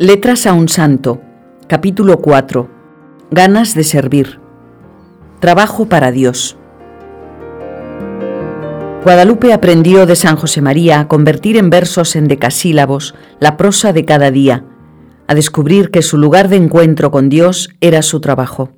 Letras a un santo, capítulo 4. Ganas de servir. Trabajo para Dios. Guadalupe aprendió de San José María a convertir en versos en decasílabos la prosa de cada día, a descubrir que su lugar de encuentro con Dios era su trabajo.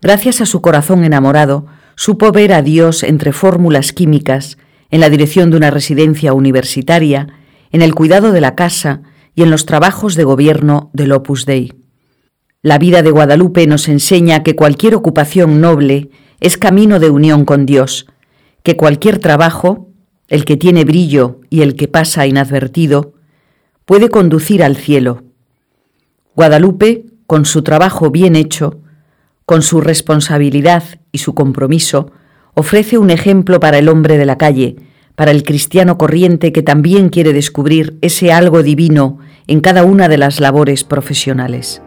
Gracias a su corazón enamorado, supo ver a Dios entre fórmulas químicas, en la dirección de una residencia universitaria, en el cuidado de la casa y en los trabajos de gobierno del Opus Dei. La vida de Guadalupe nos enseña que cualquier ocupación noble es camino de unión con Dios, que cualquier trabajo, el que tiene brillo y el que pasa inadvertido, puede conducir al cielo. Guadalupe, con su trabajo bien hecho, con su responsabilidad y su compromiso, ofrece un ejemplo para el hombre de la calle, para el cristiano corriente que también quiere descubrir ese algo divino en cada una de las labores profesionales.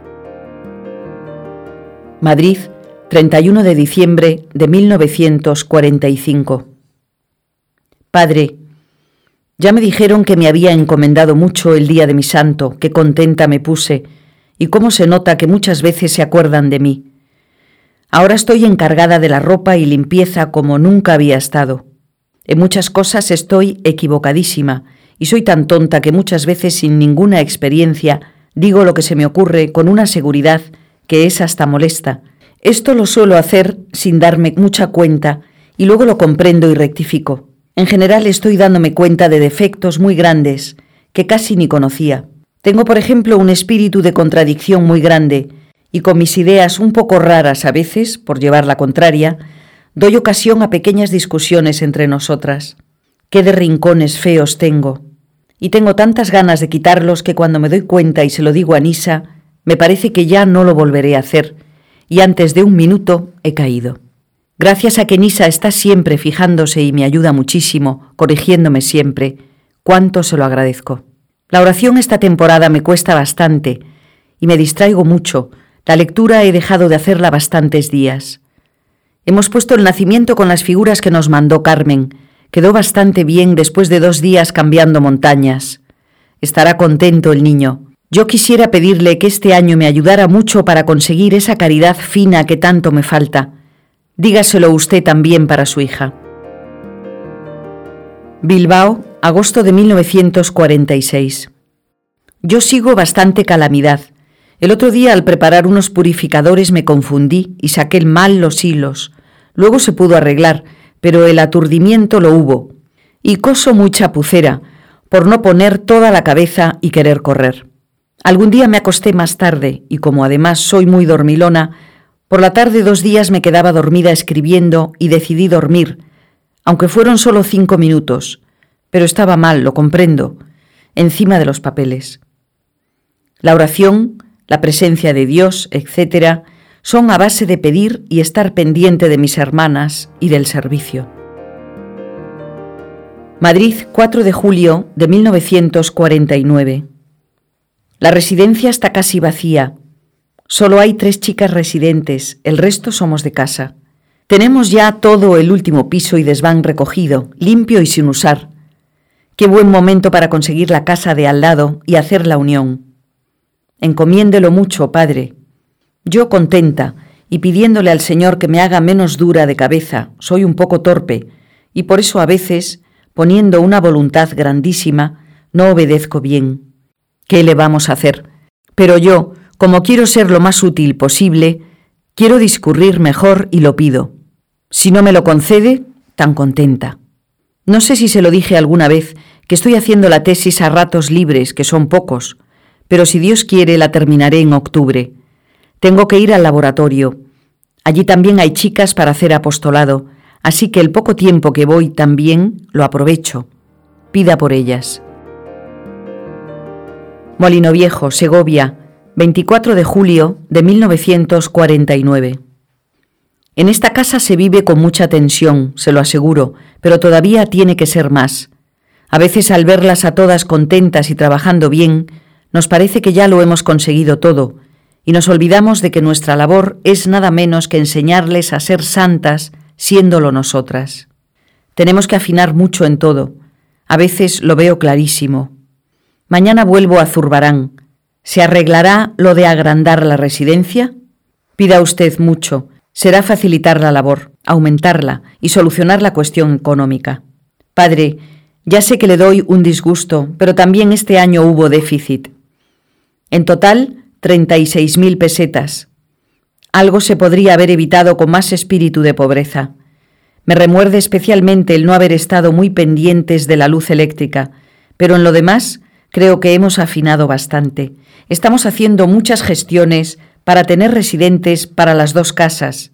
Madrid, 31 de diciembre de 1945. Padre, ya me dijeron que me había encomendado mucho el día de mi santo, qué contenta me puse, y cómo se nota que muchas veces se acuerdan de mí. Ahora estoy encargada de la ropa y limpieza como nunca había estado. En muchas cosas estoy equivocadísima y soy tan tonta que muchas veces sin ninguna experiencia digo lo que se me ocurre con una seguridad que es hasta molesta. Esto lo suelo hacer sin darme mucha cuenta y luego lo comprendo y rectifico. En general estoy dándome cuenta de defectos muy grandes que casi ni conocía. Tengo, por ejemplo, un espíritu de contradicción muy grande y con mis ideas un poco raras a veces, por llevar la contraria, doy ocasión a pequeñas discusiones entre nosotras. Qué de rincones feos tengo. Y tengo tantas ganas de quitarlos que cuando me doy cuenta y se lo digo a Nisa, me parece que ya no lo volveré a hacer, y antes de un minuto he caído. Gracias a que Nisa está siempre fijándose y me ayuda muchísimo, corrigiéndome siempre, cuánto se lo agradezco. La oración esta temporada me cuesta bastante y me distraigo mucho, la lectura he dejado de hacerla bastantes días. Hemos puesto el nacimiento con las figuras que nos mandó Carmen. Quedó bastante bien después de dos días cambiando montañas. Estará contento el niño. Yo quisiera pedirle que este año me ayudara mucho para conseguir esa caridad fina que tanto me falta. Dígaselo usted también para su hija. Bilbao, agosto de 1946. Yo sigo bastante calamidad. El otro día al preparar unos purificadores me confundí y saqué mal los hilos. Luego se pudo arreglar, pero el aturdimiento lo hubo. Y coso muy chapucera, por no poner toda la cabeza y querer correr. Algún día me acosté más tarde, y como además soy muy dormilona, por la tarde dos días me quedaba dormida escribiendo y decidí dormir, aunque fueron solo cinco minutos, pero estaba mal, lo comprendo, encima de los papeles. La oración la presencia de Dios, etc., son a base de pedir y estar pendiente de mis hermanas y del servicio. Madrid, 4 de julio de 1949. La residencia está casi vacía. Solo hay tres chicas residentes, el resto somos de casa. Tenemos ya todo el último piso y desván recogido, limpio y sin usar. Qué buen momento para conseguir la casa de al lado y hacer la unión. Encomiéndelo mucho, Padre. Yo contenta y pidiéndole al Señor que me haga menos dura de cabeza, soy un poco torpe, y por eso a veces, poniendo una voluntad grandísima, no obedezco bien. ¿Qué le vamos a hacer? Pero yo, como quiero ser lo más útil posible, quiero discurrir mejor y lo pido. Si no me lo concede, tan contenta. No sé si se lo dije alguna vez, que estoy haciendo la tesis a ratos libres, que son pocos, pero si Dios quiere la terminaré en octubre. Tengo que ir al laboratorio. Allí también hay chicas para hacer apostolado, así que el poco tiempo que voy también lo aprovecho. Pida por ellas. Molino Viejo, Segovia, 24 de julio de 1949. En esta casa se vive con mucha tensión, se lo aseguro, pero todavía tiene que ser más. A veces al verlas a todas contentas y trabajando bien, nos parece que ya lo hemos conseguido todo, y nos olvidamos de que nuestra labor es nada menos que enseñarles a ser santas siéndolo nosotras. Tenemos que afinar mucho en todo. A veces lo veo clarísimo. Mañana vuelvo a Zurbarán. ¿Se arreglará lo de agrandar la residencia? Pida usted mucho. Será facilitar la labor, aumentarla y solucionar la cuestión económica. Padre, ya sé que le doy un disgusto, pero también este año hubo déficit. En total, 36.000 pesetas. Algo se podría haber evitado con más espíritu de pobreza. Me remuerde especialmente el no haber estado muy pendientes de la luz eléctrica, pero en lo demás creo que hemos afinado bastante. Estamos haciendo muchas gestiones para tener residentes para las dos casas.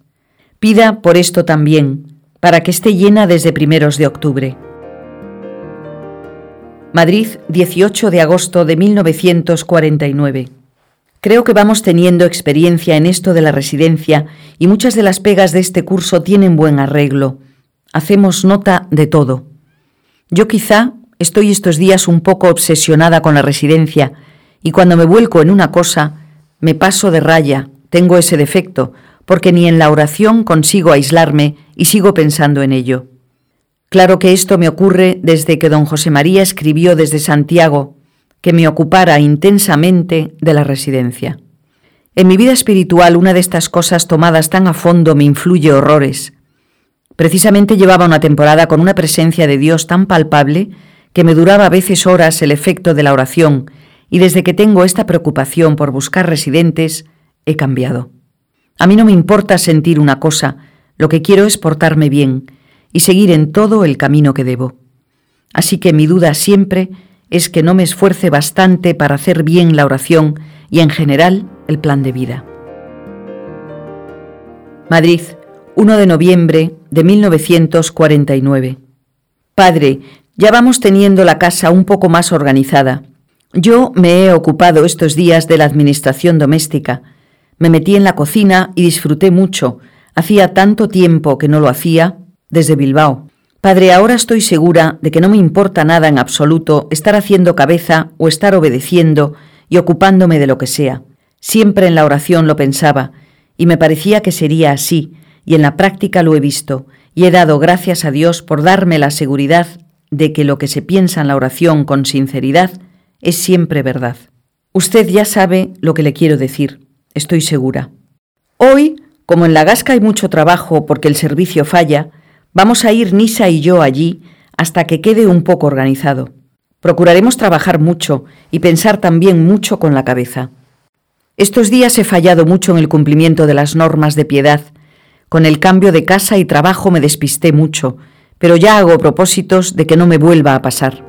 Pida por esto también, para que esté llena desde primeros de octubre. Madrid, 18 de agosto de 1949. Creo que vamos teniendo experiencia en esto de la residencia y muchas de las pegas de este curso tienen buen arreglo. Hacemos nota de todo. Yo quizá estoy estos días un poco obsesionada con la residencia y cuando me vuelco en una cosa, me paso de raya, tengo ese defecto, porque ni en la oración consigo aislarme y sigo pensando en ello. Claro que esto me ocurre desde que don José María escribió desde Santiago que me ocupara intensamente de la residencia. En mi vida espiritual una de estas cosas tomadas tan a fondo me influye horrores. Precisamente llevaba una temporada con una presencia de Dios tan palpable que me duraba a veces horas el efecto de la oración y desde que tengo esta preocupación por buscar residentes, he cambiado. A mí no me importa sentir una cosa, lo que quiero es portarme bien y seguir en todo el camino que debo. Así que mi duda siempre es que no me esfuerce bastante para hacer bien la oración y en general el plan de vida. Madrid, 1 de noviembre de 1949. Padre, ya vamos teniendo la casa un poco más organizada. Yo me he ocupado estos días de la administración doméstica. Me metí en la cocina y disfruté mucho. Hacía tanto tiempo que no lo hacía desde Bilbao. Padre, ahora estoy segura de que no me importa nada en absoluto estar haciendo cabeza o estar obedeciendo y ocupándome de lo que sea. Siempre en la oración lo pensaba, y me parecía que sería así, y en la práctica lo he visto, y he dado gracias a Dios por darme la seguridad de que lo que se piensa en la oración con sinceridad es siempre verdad. Usted ya sabe lo que le quiero decir, estoy segura. Hoy, como en la Gasca hay mucho trabajo porque el servicio falla, Vamos a ir Nisa y yo allí hasta que quede un poco organizado. Procuraremos trabajar mucho y pensar también mucho con la cabeza. Estos días he fallado mucho en el cumplimiento de las normas de piedad. Con el cambio de casa y trabajo me despisté mucho, pero ya hago propósitos de que no me vuelva a pasar.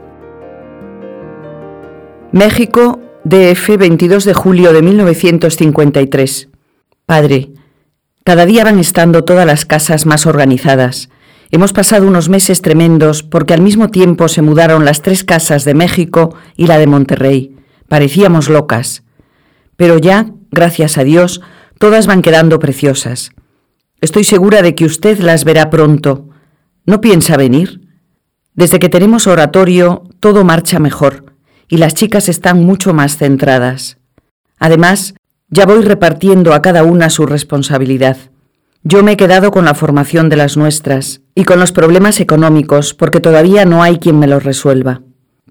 México, DF, 22 de julio de 1953. Padre, cada día van estando todas las casas más organizadas. Hemos pasado unos meses tremendos porque al mismo tiempo se mudaron las tres casas de México y la de Monterrey. Parecíamos locas. Pero ya, gracias a Dios, todas van quedando preciosas. Estoy segura de que usted las verá pronto. ¿No piensa venir? Desde que tenemos oratorio, todo marcha mejor y las chicas están mucho más centradas. Además, ya voy repartiendo a cada una su responsabilidad. Yo me he quedado con la formación de las nuestras y con los problemas económicos porque todavía no hay quien me los resuelva.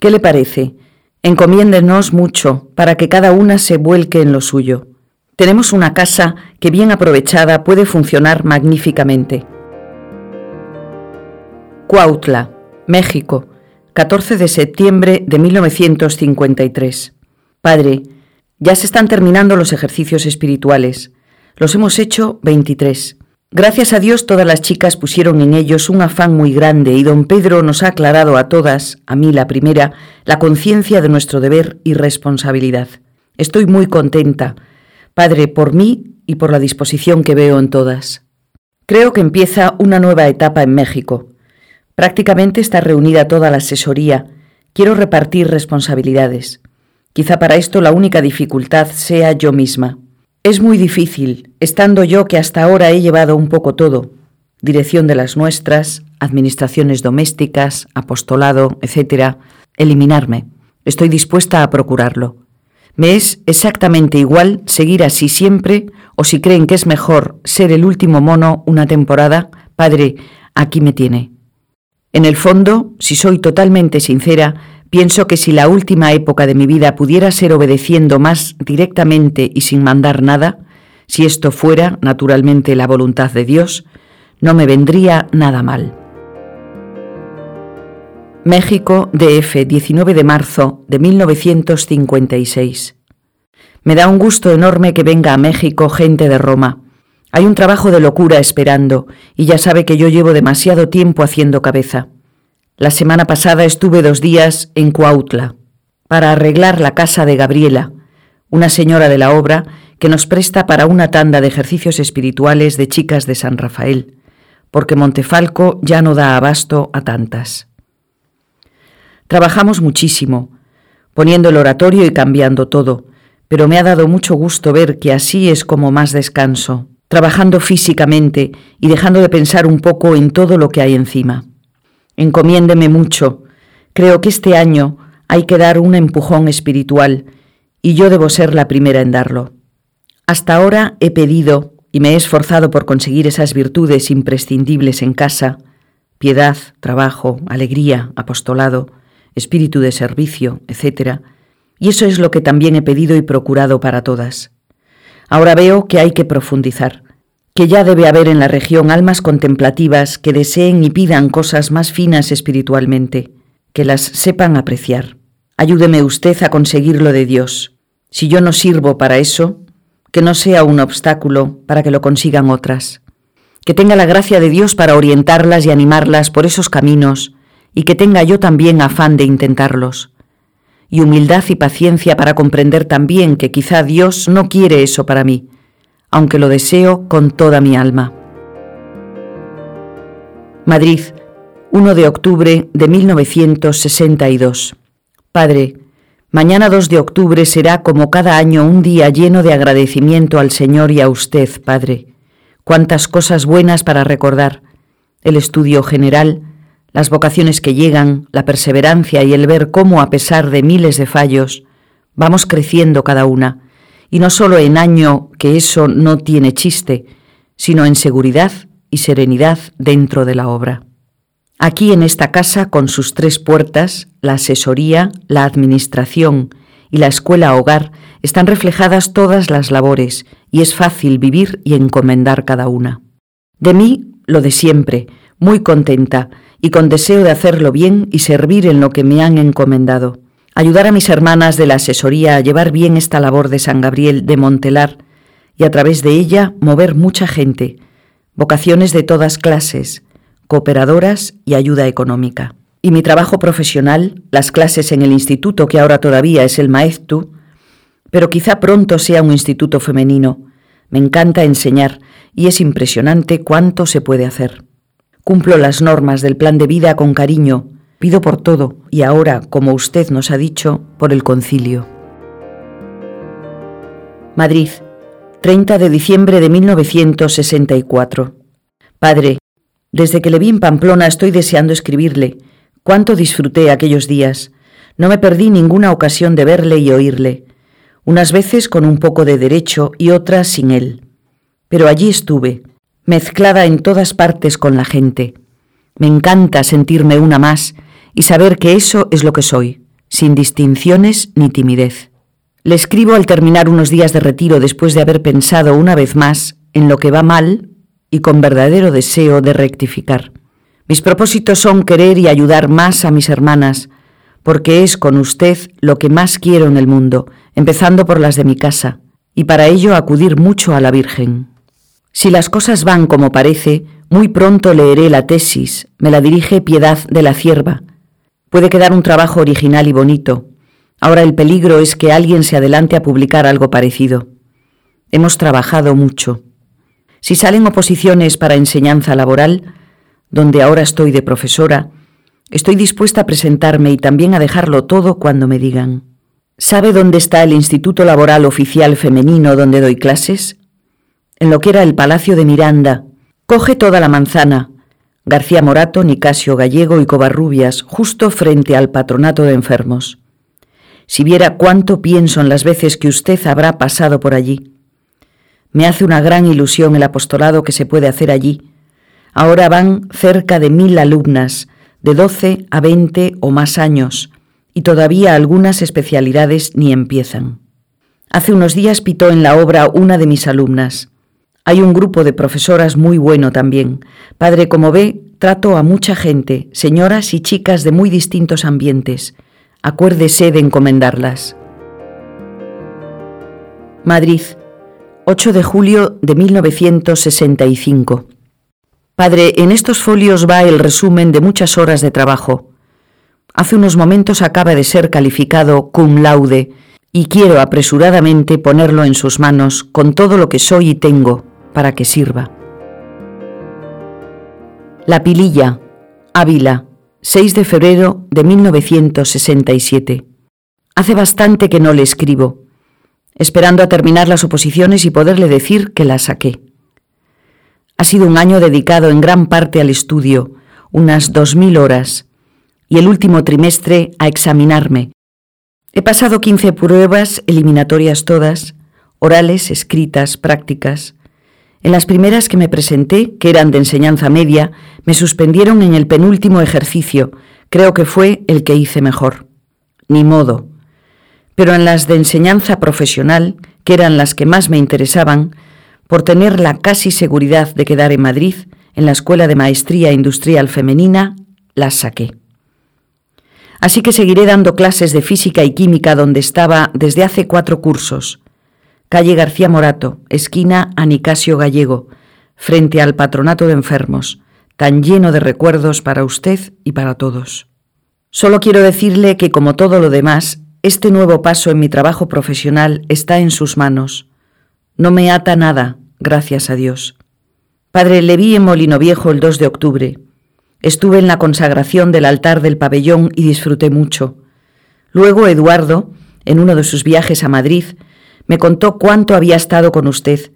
¿Qué le parece? Encomiéndenos mucho para que cada una se vuelque en lo suyo. Tenemos una casa que bien aprovechada puede funcionar magníficamente. Cuautla, México, 14 de septiembre de 1953. Padre, ya se están terminando los ejercicios espirituales. Los hemos hecho 23. Gracias a Dios todas las chicas pusieron en ellos un afán muy grande y don Pedro nos ha aclarado a todas, a mí la primera, la conciencia de nuestro deber y responsabilidad. Estoy muy contenta, Padre, por mí y por la disposición que veo en todas. Creo que empieza una nueva etapa en México. Prácticamente está reunida toda la asesoría. Quiero repartir responsabilidades. Quizá para esto la única dificultad sea yo misma. Es muy difícil, estando yo que hasta ahora he llevado un poco todo, dirección de las nuestras, administraciones domésticas, apostolado, etc., eliminarme. Estoy dispuesta a procurarlo. Me es exactamente igual seguir así siempre o si creen que es mejor ser el último mono una temporada, padre, aquí me tiene. En el fondo, si soy totalmente sincera, Pienso que si la última época de mi vida pudiera ser obedeciendo más directamente y sin mandar nada, si esto fuera, naturalmente, la voluntad de Dios, no me vendría nada mal. México, DF, 19 de marzo de 1956. Me da un gusto enorme que venga a México gente de Roma. Hay un trabajo de locura esperando, y ya sabe que yo llevo demasiado tiempo haciendo cabeza. La semana pasada estuve dos días en Cuautla para arreglar la casa de Gabriela, una señora de la obra que nos presta para una tanda de ejercicios espirituales de chicas de San Rafael, porque Montefalco ya no da abasto a tantas. Trabajamos muchísimo, poniendo el oratorio y cambiando todo, pero me ha dado mucho gusto ver que así es como más descanso, trabajando físicamente y dejando de pensar un poco en todo lo que hay encima. Encomiéndeme mucho. Creo que este año hay que dar un empujón espiritual y yo debo ser la primera en darlo. Hasta ahora he pedido y me he esforzado por conseguir esas virtudes imprescindibles en casa, piedad, trabajo, alegría, apostolado, espíritu de servicio, etc. Y eso es lo que también he pedido y procurado para todas. Ahora veo que hay que profundizar que ya debe haber en la región almas contemplativas que deseen y pidan cosas más finas espiritualmente, que las sepan apreciar. Ayúdeme usted a conseguir lo de Dios. Si yo no sirvo para eso, que no sea un obstáculo para que lo consigan otras. Que tenga la gracia de Dios para orientarlas y animarlas por esos caminos, y que tenga yo también afán de intentarlos. Y humildad y paciencia para comprender también que quizá Dios no quiere eso para mí, aunque lo deseo con toda mi alma. Madrid, 1 de octubre de 1962. Padre, mañana 2 de octubre será como cada año un día lleno de agradecimiento al Señor y a usted, Padre. Cuántas cosas buenas para recordar. El estudio general, las vocaciones que llegan, la perseverancia y el ver cómo, a pesar de miles de fallos, vamos creciendo cada una y no solo en año que eso no tiene chiste, sino en seguridad y serenidad dentro de la obra. Aquí en esta casa, con sus tres puertas, la asesoría, la administración y la escuela hogar, están reflejadas todas las labores y es fácil vivir y encomendar cada una. De mí, lo de siempre, muy contenta y con deseo de hacerlo bien y servir en lo que me han encomendado ayudar a mis hermanas de la asesoría a llevar bien esta labor de San Gabriel de Montelar y a través de ella mover mucha gente, vocaciones de todas clases, cooperadoras y ayuda económica. Y mi trabajo profesional, las clases en el instituto que ahora todavía es el Maeztu, pero quizá pronto sea un instituto femenino. Me encanta enseñar y es impresionante cuánto se puede hacer. Cumplo las normas del plan de vida con cariño, Pido por todo y ahora, como usted nos ha dicho, por el concilio. Madrid, 30 de diciembre de 1964. Padre, desde que le vi en Pamplona estoy deseando escribirle. Cuánto disfruté aquellos días. No me perdí ninguna ocasión de verle y oírle, unas veces con un poco de derecho y otras sin él. Pero allí estuve, mezclada en todas partes con la gente. Me encanta sentirme una más y saber que eso es lo que soy, sin distinciones ni timidez. Le escribo al terminar unos días de retiro después de haber pensado una vez más en lo que va mal y con verdadero deseo de rectificar. Mis propósitos son querer y ayudar más a mis hermanas, porque es con usted lo que más quiero en el mundo, empezando por las de mi casa, y para ello acudir mucho a la Virgen. Si las cosas van como parece, muy pronto leeré la tesis, me la dirige Piedad de la Cierva, Puede quedar un trabajo original y bonito. Ahora el peligro es que alguien se adelante a publicar algo parecido. Hemos trabajado mucho. Si salen oposiciones para enseñanza laboral, donde ahora estoy de profesora, estoy dispuesta a presentarme y también a dejarlo todo cuando me digan. ¿Sabe dónde está el Instituto Laboral Oficial Femenino donde doy clases? En lo que era el Palacio de Miranda. Coge toda la manzana, García Morato, Nicasio Gallego y Covarrubias, justo frente al patronato de enfermos. Si viera cuánto pienso en las veces que usted habrá pasado por allí. Me hace una gran ilusión el apostolado que se puede hacer allí. Ahora van cerca de mil alumnas, de doce a veinte o más años, y todavía algunas especialidades ni empiezan. Hace unos días pitó en la obra una de mis alumnas. Hay un grupo de profesoras muy bueno también. Padre, como ve, trato a mucha gente, señoras y chicas de muy distintos ambientes. Acuérdese de encomendarlas. Madrid, 8 de julio de 1965. Padre, en estos folios va el resumen de muchas horas de trabajo. Hace unos momentos acaba de ser calificado cum laude y quiero apresuradamente ponerlo en sus manos con todo lo que soy y tengo para que sirva. La Pililla, Ávila, 6 de febrero de 1967. Hace bastante que no le escribo esperando a terminar las oposiciones y poderle decir que las saqué. Ha sido un año dedicado en gran parte al estudio, unas dos mil horas, y el último trimestre a examinarme. He pasado quince pruebas, eliminatorias todas, orales, escritas, prácticas. En las primeras que me presenté, que eran de enseñanza media, me suspendieron en el penúltimo ejercicio. Creo que fue el que hice mejor. Ni modo pero en las de enseñanza profesional, que eran las que más me interesaban, por tener la casi seguridad de quedar en Madrid, en la Escuela de Maestría Industrial Femenina, las saqué. Así que seguiré dando clases de física y química donde estaba desde hace cuatro cursos. Calle García Morato, esquina Anicasio Gallego, frente al Patronato de Enfermos, tan lleno de recuerdos para usted y para todos. Solo quiero decirle que, como todo lo demás, este nuevo paso en mi trabajo profesional está en sus manos. No me ata nada, gracias a Dios. Padre, le vi en Molino Viejo el 2 de octubre. Estuve en la consagración del altar del pabellón y disfruté mucho. Luego Eduardo, en uno de sus viajes a Madrid, me contó cuánto había estado con usted,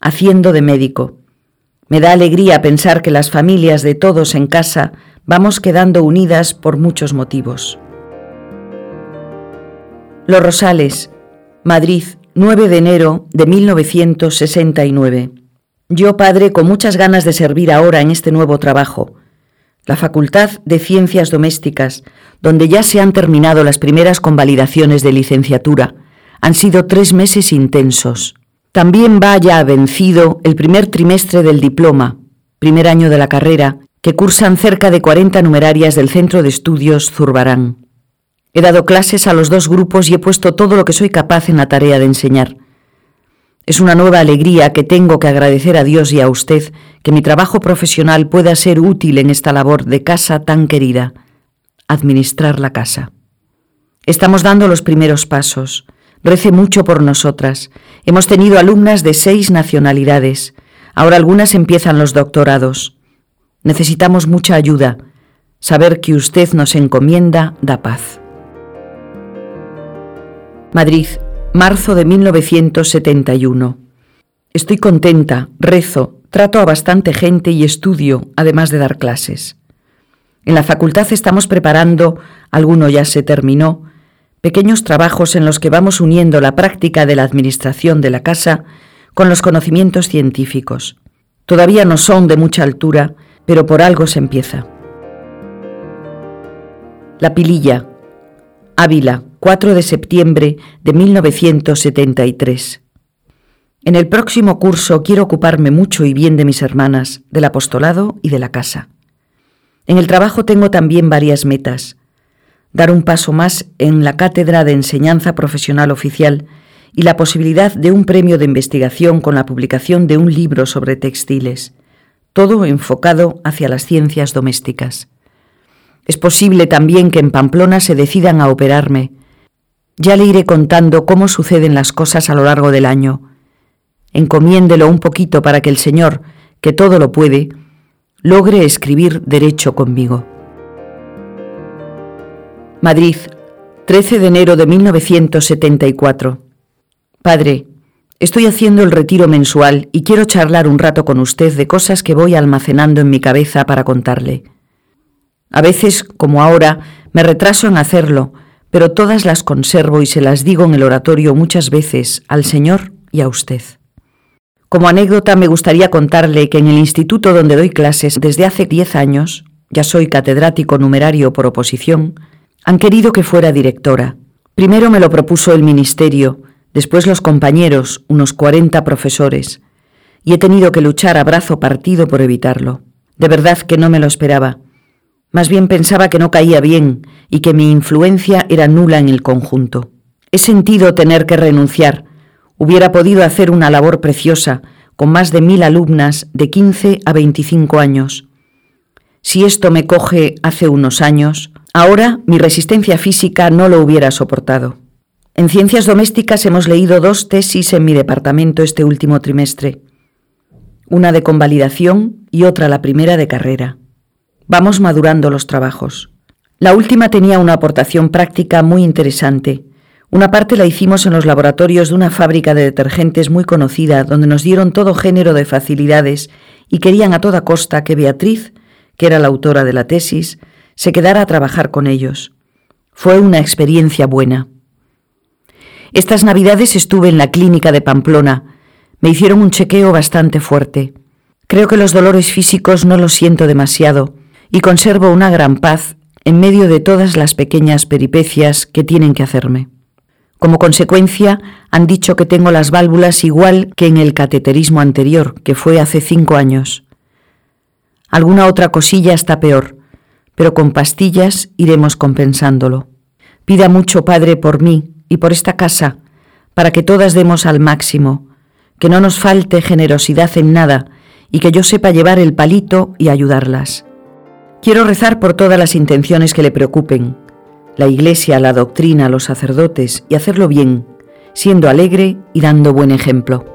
haciendo de médico. Me da alegría pensar que las familias de todos en casa vamos quedando unidas por muchos motivos. Los Rosales, Madrid, 9 de enero de 1969. Yo, padre, con muchas ganas de servir ahora en este nuevo trabajo, la Facultad de Ciencias Domésticas, donde ya se han terminado las primeras convalidaciones de licenciatura. Han sido tres meses intensos. También va ya vencido el primer trimestre del diploma, primer año de la carrera, que cursan cerca de 40 numerarias del Centro de Estudios Zurbarán. He dado clases a los dos grupos y he puesto todo lo que soy capaz en la tarea de enseñar. Es una nueva alegría que tengo que agradecer a Dios y a usted que mi trabajo profesional pueda ser útil en esta labor de casa tan querida, administrar la casa. Estamos dando los primeros pasos. Rece mucho por nosotras. Hemos tenido alumnas de seis nacionalidades. Ahora algunas empiezan los doctorados. Necesitamos mucha ayuda. Saber que usted nos encomienda da paz. Madrid, marzo de 1971. Estoy contenta, rezo, trato a bastante gente y estudio, además de dar clases. En la facultad estamos preparando, alguno ya se terminó, pequeños trabajos en los que vamos uniendo la práctica de la administración de la casa con los conocimientos científicos. Todavía no son de mucha altura, pero por algo se empieza. La pililla. Ávila, 4 de septiembre de 1973. En el próximo curso quiero ocuparme mucho y bien de mis hermanas, del apostolado y de la casa. En el trabajo tengo también varias metas. Dar un paso más en la cátedra de enseñanza profesional oficial y la posibilidad de un premio de investigación con la publicación de un libro sobre textiles, todo enfocado hacia las ciencias domésticas. Es posible también que en Pamplona se decidan a operarme, ya le iré contando cómo suceden las cosas a lo largo del año. Encomiéndelo un poquito para que el Señor, que todo lo puede, logre escribir derecho conmigo. Madrid, 13 de enero de 1974. Padre, estoy haciendo el retiro mensual y quiero charlar un rato con usted de cosas que voy almacenando en mi cabeza para contarle. A veces, como ahora, me retraso en hacerlo, pero todas las conservo y se las digo en el oratorio muchas veces al Señor y a usted. Como anécdota me gustaría contarle que en el instituto donde doy clases desde hace diez años, ya soy catedrático numerario por oposición, Han querido que fuera directora. Primero me lo propuso el ministerio, después los compañeros, unos 40 profesores, y he tenido que luchar a brazo partido por evitarlo. De verdad que no me lo esperaba. Más bien pensaba que no caía bien y que mi influencia era nula en el conjunto. He sentido tener que renunciar. Hubiera podido hacer una labor preciosa, con más de mil alumnas de 15 a 25 años. Si esto me coge hace unos años, ahora mi resistencia física no lo hubiera soportado. En ciencias domésticas hemos leído dos tesis en mi departamento este último trimestre, una de convalidación y otra la primera de carrera. Vamos madurando los trabajos. La última tenía una aportación práctica muy interesante. Una parte la hicimos en los laboratorios de una fábrica de detergentes muy conocida, donde nos dieron todo género de facilidades y querían a toda costa que Beatriz, que era la autora de la tesis, se quedara a trabajar con ellos. Fue una experiencia buena. Estas navidades estuve en la clínica de Pamplona. Me hicieron un chequeo bastante fuerte. Creo que los dolores físicos no los siento demasiado y conservo una gran paz en medio de todas las pequeñas peripecias que tienen que hacerme. Como consecuencia, han dicho que tengo las válvulas igual que en el cateterismo anterior, que fue hace cinco años. Alguna otra cosilla está peor, pero con pastillas iremos compensándolo. Pida mucho, Padre, por mí y por esta casa, para que todas demos al máximo, que no nos falte generosidad en nada y que yo sepa llevar el palito y ayudarlas. Quiero rezar por todas las intenciones que le preocupen, la Iglesia, la doctrina, los sacerdotes, y hacerlo bien, siendo alegre y dando buen ejemplo.